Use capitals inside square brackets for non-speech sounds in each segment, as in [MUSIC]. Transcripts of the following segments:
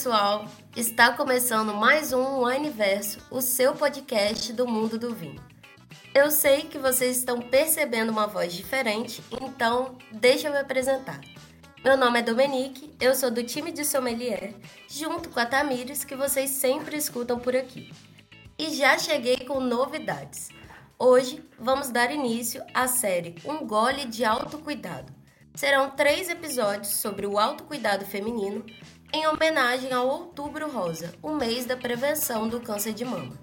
pessoal! Está começando mais um Universo, o seu podcast do mundo do vinho. Eu sei que vocês estão percebendo uma voz diferente, então deixa eu me apresentar. Meu nome é Dominique, eu sou do time de sommelier, junto com a Tamires, que vocês sempre escutam por aqui. E já cheguei com novidades. Hoje vamos dar início à série Um Gole de Autocuidado. Serão três episódios sobre o autocuidado feminino, em homenagem ao Outubro Rosa, o mês da prevenção do câncer de mama.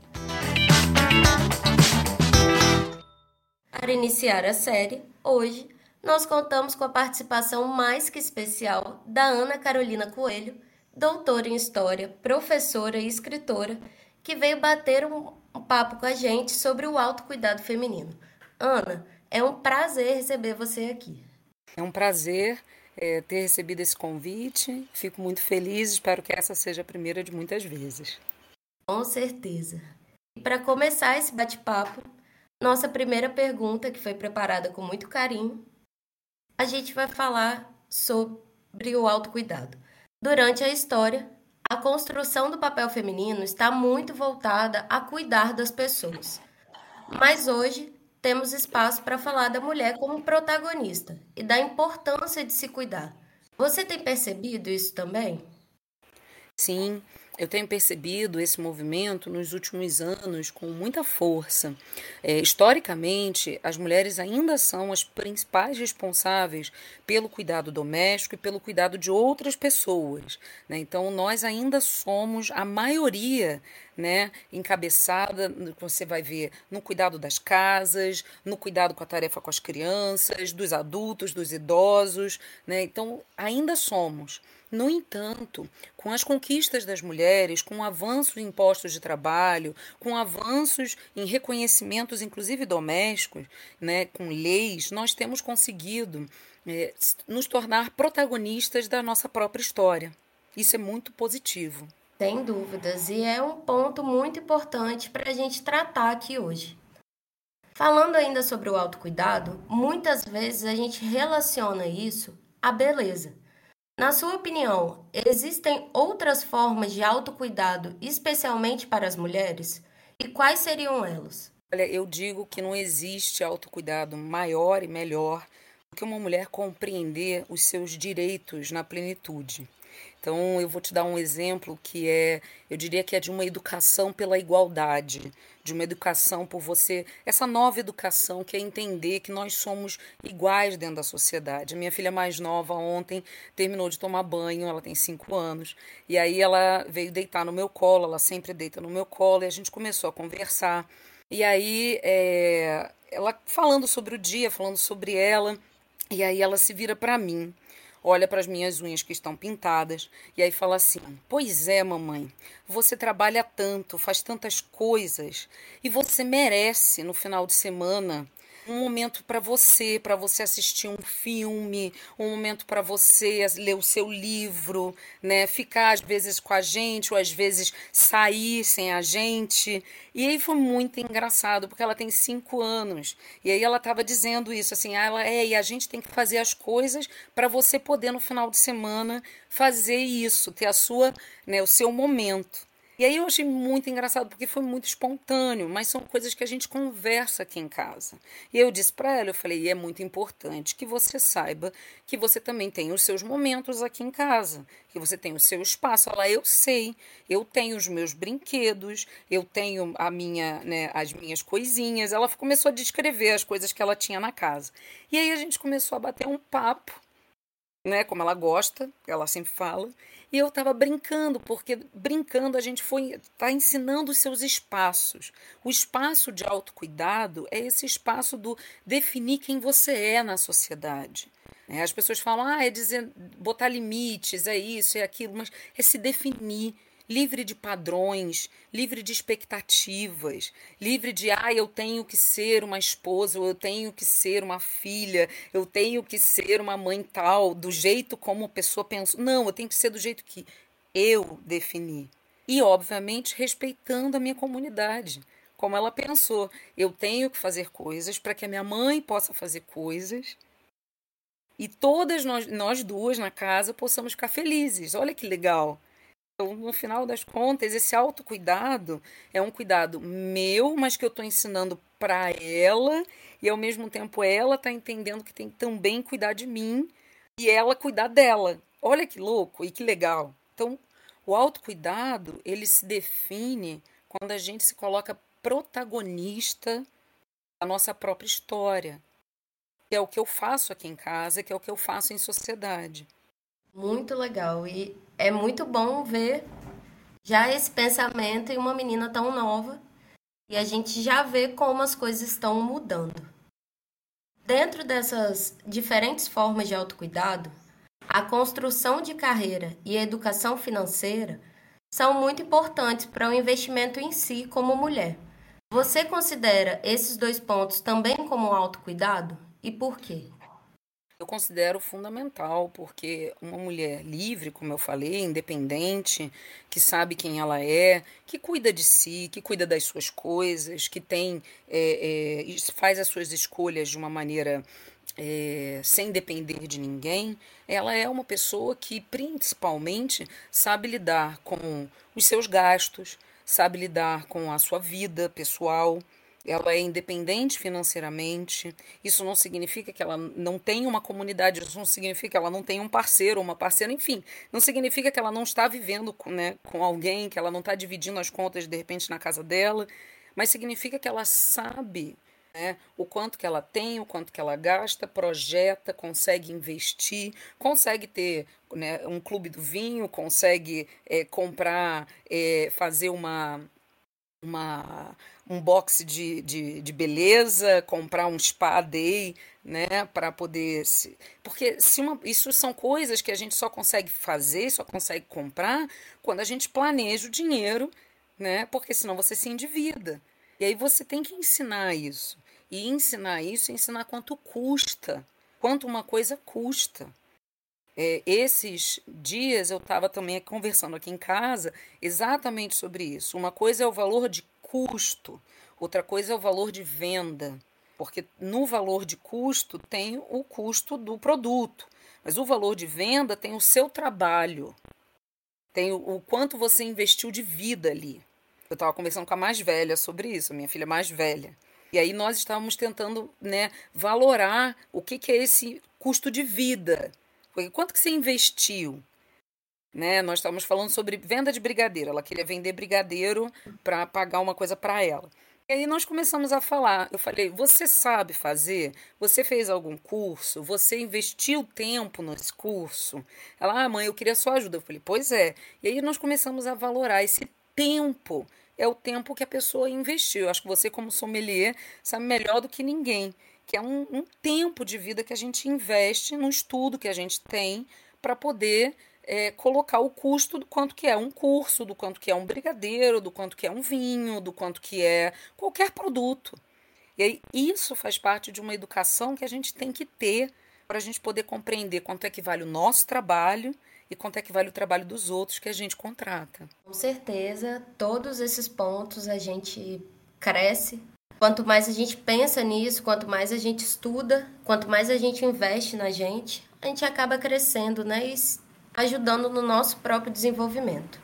Para iniciar a série, hoje nós contamos com a participação mais que especial da Ana Carolina Coelho, doutora em História, professora e escritora, que veio bater um, papo com a gente sobre o autocuidado feminino. Ana, é um prazer receber você aqui. É um prazer é, ter recebido esse convite. Fico muito feliz, espero que essa seja a primeira de muitas vezes. Com certeza. E para começar esse bate-papo, nossa primeira pergunta, que foi preparada com muito carinho, a gente vai falar sobre o autocuidado. Durante a história, a construção do papel feminino está muito voltada a cuidar das pessoas. Mas hoje temos espaço para falar da mulher como protagonista e da importância de se cuidar. Você tem percebido isso também? Sim, eu tenho percebido esse movimento nos últimos anos com muita força. É, historicamente, as mulheres ainda são as principais responsáveis pelo cuidado doméstico e pelo cuidado de outras pessoas. Né? Então, nós ainda somos a maioria né, encabeçada, você vai ver no cuidado das casas, no cuidado com a tarefa com as crianças, dos adultos, dos idosos, né? Então, ainda somos. No entanto, com as conquistas das mulheres, com o avanço em postos de trabalho, com avanços em reconhecimentos, inclusive domésticos, né, com leis, nós temos conseguido é, nos tornar protagonistas da nossa própria história. Isso é muito positivo. Sem dúvidas, e é um ponto muito importante para a gente tratar aqui hoje. Falando ainda sobre o autocuidado, muitas vezes a gente relaciona isso à beleza. Na sua opinião, existem outras formas de autocuidado, especialmente para as mulheres? E quais seriam elas? Olha, eu digo que não existe autocuidado maior e melhor do que uma mulher compreender os seus direitos na plenitude. Então, eu vou te dar um exemplo que é, eu diria que é de uma educação pela igualdade, de uma educação por você, essa nova educação que é entender que nós somos iguais dentro da sociedade. Minha filha mais nova ontem terminou de tomar banho, ela tem cinco anos, e aí ela veio deitar no meu colo, ela sempre deita no meu colo, e a gente começou a conversar. E aí, é, ela falando sobre o dia, falando sobre ela, e aí ela se vira para mim olha para as minhas unhas que estão pintadas e aí fala assim: Pois é, mamãe, você trabalha tanto, faz tantas coisas e você merece no final de semana um momento para você, para você assistir um filme, um momento para você ler o seu livro, né? Ficar às vezes com a gente ou às vezes sair sem a gente. E aí foi muito engraçado porque ela tem cinco anos e aí ela estava dizendo isso assim, ah, ela é e a gente tem que fazer as coisas para você poder no final de semana fazer isso, ter a sua, né, o seu momento. E aí eu achei muito engraçado porque foi muito espontâneo, mas são coisas que a gente conversa aqui em casa. E eu disse para ela, eu falei, e é muito importante que você saiba que você também tem os seus momentos aqui em casa, que você tem o seu espaço. Ela, eu sei, eu tenho os meus brinquedos, eu tenho a minha, né, as minhas coisinhas. Ela começou a descrever as coisas que ela tinha na casa. E aí a gente começou a bater um papo, né, como ela gosta, ela sempre fala. E eu estava brincando, porque brincando a gente foi tá ensinando os seus espaços. O espaço de autocuidado é esse espaço do definir quem você é na sociedade. É, as pessoas falam, ah, é dizer, botar limites, é isso, é aquilo, mas é se definir livre de padrões, livre de expectativas, livre de, ah, eu tenho que ser uma esposa, ou eu tenho que ser uma filha, eu tenho que ser uma mãe tal, do jeito como a pessoa pensa. Não, eu tenho que ser do jeito que eu defini. E, obviamente, respeitando a minha comunidade. Como ela pensou, eu tenho que fazer coisas para que a minha mãe possa fazer coisas e todas nós, nós duas na casa possamos ficar felizes. Olha que legal. Então, no final das contas, esse autocuidado é um cuidado meu, mas que eu estou ensinando para ela, e ao mesmo tempo ela está entendendo que tem que também cuidar de mim e ela cuidar dela. Olha que louco e que legal. Então, o autocuidado, ele se define quando a gente se coloca protagonista da nossa própria história, que é o que eu faço aqui em casa, que é o que eu faço em sociedade. Muito legal. E é muito bom ver já esse pensamento em uma menina tão nova e a gente já vê como as coisas estão mudando. Dentro dessas diferentes formas de autocuidado, a construção de carreira e a educação financeira são muito importantes para o investimento em si como mulher. Você considera esses dois pontos também como autocuidado e por quê? Eu considero fundamental, porque uma mulher livre, como eu falei, independente, que sabe quem ela é, que cuida de si, que cuida das suas coisas, que tem é, é, faz as suas escolhas de uma maneira é, sem depender de ninguém, ela é uma pessoa que principalmente sabe lidar com os seus gastos, sabe lidar com a sua vida pessoal ela é independente financeiramente. Isso não significa que ela não tem uma comunidade, isso não significa que ela não tem um parceiro, uma parceira, enfim. Não significa que ela não está vivendo com, né, com alguém, que ela não está dividindo as contas de repente na casa dela, mas significa que ela sabe né, o quanto que ela tem, o quanto que ela gasta, projeta, consegue investir, consegue ter né, um clube do vinho, consegue é, comprar, é, fazer uma uma, um box de, de, de beleza, comprar um spa day, né, para poder se, porque se uma, isso são coisas que a gente só consegue fazer, só consegue comprar quando a gente planeja o dinheiro, né, porque senão você se endivida. E aí você tem que ensinar isso. E ensinar isso, ensinar quanto custa, quanto uma coisa custa. É, esses dias eu estava também conversando aqui em casa exatamente sobre isso. Uma coisa é o valor de custo, outra coisa é o valor de venda. Porque no valor de custo tem o custo do produto, mas o valor de venda tem o seu trabalho, tem o, o quanto você investiu de vida ali. Eu estava conversando com a mais velha sobre isso, a minha filha mais velha. E aí nós estávamos tentando né, valorar o que, que é esse custo de vida quanto que você investiu? Né? Nós estávamos falando sobre venda de brigadeiro. Ela queria vender brigadeiro para pagar uma coisa para ela. E aí nós começamos a falar. Eu falei: você sabe fazer? Você fez algum curso? Você investiu tempo nesse curso? Ela, ah, mãe, eu queria sua ajuda. Eu falei: pois é. E aí nós começamos a valorar esse tempo. É o tempo que a pessoa investiu. Eu acho que você, como sommelier, sabe melhor do que ninguém que é um, um tempo de vida que a gente investe no estudo que a gente tem para poder é, colocar o custo do quanto que é um curso, do quanto que é um brigadeiro, do quanto que é um vinho, do quanto que é qualquer produto. E aí isso faz parte de uma educação que a gente tem que ter para a gente poder compreender quanto é que vale o nosso trabalho e quanto é que vale o trabalho dos outros que a gente contrata. Com certeza, todos esses pontos a gente cresce Quanto mais a gente pensa nisso, quanto mais a gente estuda, quanto mais a gente investe na gente, a gente acaba crescendo, né? E ajudando no nosso próprio desenvolvimento.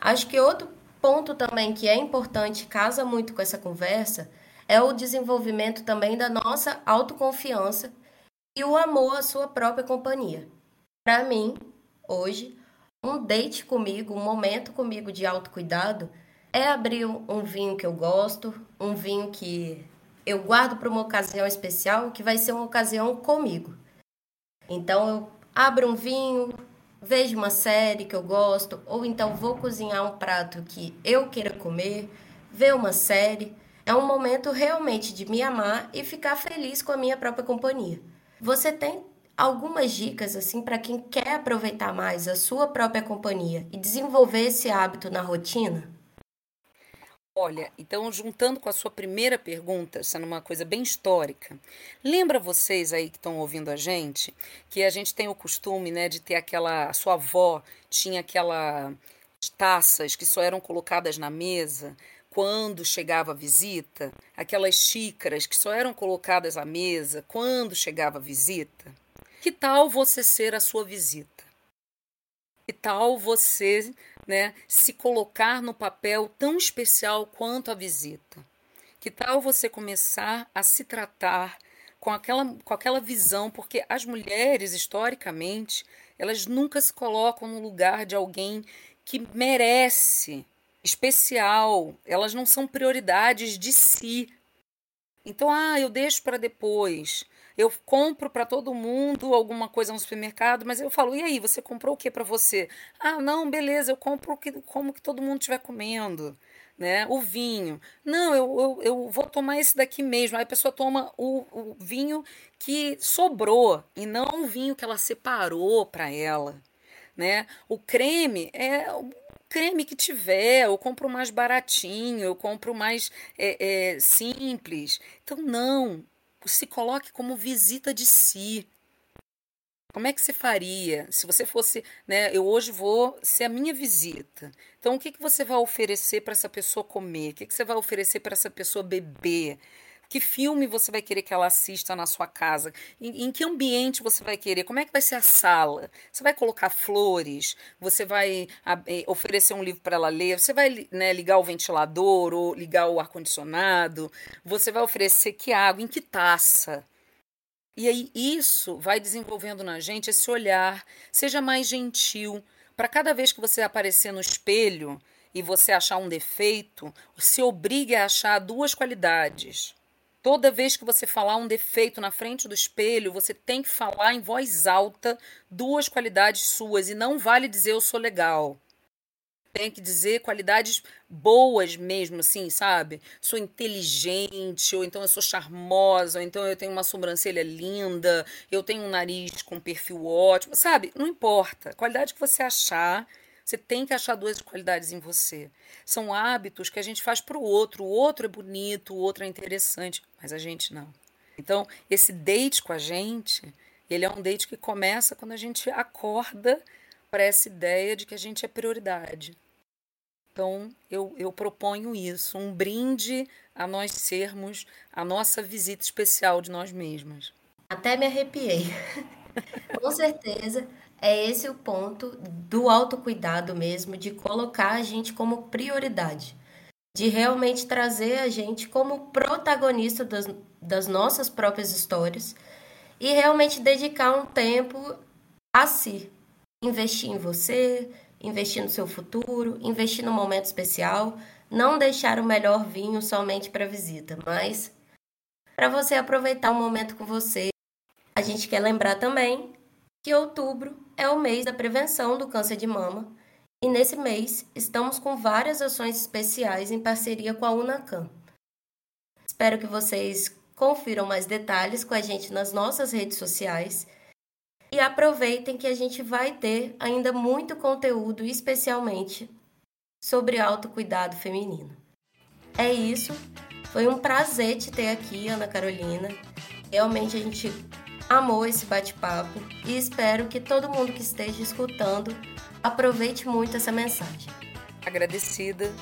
Acho que outro ponto também que é importante, casa muito com essa conversa, é o desenvolvimento também da nossa autoconfiança e o amor à sua própria companhia. Para mim, hoje, um date comigo, um momento comigo de autocuidado é abrir um vinho que eu gosto, um vinho que eu guardo para uma ocasião especial, que vai ser uma ocasião comigo. Então eu abro um vinho, vejo uma série que eu gosto, ou então vou cozinhar um prato que eu queira comer, ver uma série. É um momento realmente de me amar e ficar feliz com a minha própria companhia. Você tem algumas dicas assim para quem quer aproveitar mais a sua própria companhia e desenvolver esse hábito na rotina? Olha, então juntando com a sua primeira pergunta, sendo uma coisa bem histórica, lembra vocês aí que estão ouvindo a gente que a gente tem o costume, né, de ter aquela, a sua avó tinha aquelas taças que só eram colocadas na mesa quando chegava a visita, aquelas xícaras que só eram colocadas à mesa quando chegava a visita. Que tal você ser a sua visita? Que tal você né, se colocar no papel tão especial quanto a visita? Que tal você começar a se tratar com aquela, com aquela visão, porque as mulheres, historicamente, elas nunca se colocam no lugar de alguém que merece, especial, elas não são prioridades de si. Então, ah, eu deixo para depois. Eu compro para todo mundo alguma coisa no supermercado, mas eu falo, e aí, você comprou o que para você? Ah, não, beleza, eu compro o que, como que todo mundo estiver comendo. Né? O vinho. Não, eu, eu, eu, vou tomar esse daqui mesmo. Aí a pessoa toma o, o vinho que sobrou e não o vinho que ela separou para ela. Né? O creme é creme que tiver, eu compro mais baratinho, eu compro mais é, é, simples. Então, não, se coloque como visita de si. Como é que você faria se você fosse, né? Eu hoje vou ser a minha visita. Então, o que, que você vai oferecer para essa pessoa comer? O que, que você vai oferecer para essa pessoa beber? Que filme você vai querer que ela assista na sua casa? Em, em, que ambiente você vai querer? Como é que vai ser a sala? Você vai colocar flores? Você vai é, oferecer um livro para ela ler? Você vai né, ligar o ventilador ou ligar o ar-condicionado? Você vai oferecer que água? Em que taça? E aí isso vai desenvolvendo na gente esse olhar. Seja mais gentil. Para cada vez que você aparecer no espelho e você achar um defeito, se obrigue a achar duas qualidades. Toda vez que você falar um defeito na frente do espelho, você tem que falar em voz alta duas qualidades suas e não vale dizer eu sou legal. Tem que dizer qualidades boas mesmo, assim, sabe? Sou inteligente, ou então eu sou charmosa, ou então eu tenho uma sobrancelha linda, eu tenho um nariz com perfil ótimo, sabe? Não importa. Qualidade que você achar, você tem que achar duas qualidades em você. São hábitos que a gente faz para o outro. O outro é bonito, o outro é interessante, mas a gente não. Então, esse date com a gente, ele é um date que começa quando a gente acorda para essa ideia de que a gente é prioridade. Então, eu, eu proponho isso, um brinde a nós sermos a nossa visita especial de nós mesmas. Até me arrepiei. [LAUGHS] Com certeza é esse o ponto do autocuidado mesmo, de colocar a gente como prioridade, de realmente trazer a gente como protagonista das, das nossas próprias histórias e realmente dedicar um tempo a si, investir em você, investir no seu futuro, investir no momento especial, não deixar o melhor vinho somente para visita, mas para você aproveitar o momento com você. A gente quer lembrar também que outubro é o mês da prevenção do câncer de mama e nesse mês estamos com várias ações especiais em parceria com a Unacan. Espero que vocês confiram mais detalhes com a gente nas nossas redes sociais e aproveitem que a gente vai ter ainda muito conteúdo, especialmente sobre autocuidado feminino. É isso. Foi um prazer te ter aqui, Ana Carolina. Realmente a gente amou esse bate-papo e espero que todo mundo que esteja escutando aproveite muito essa mensagem. Agradecida.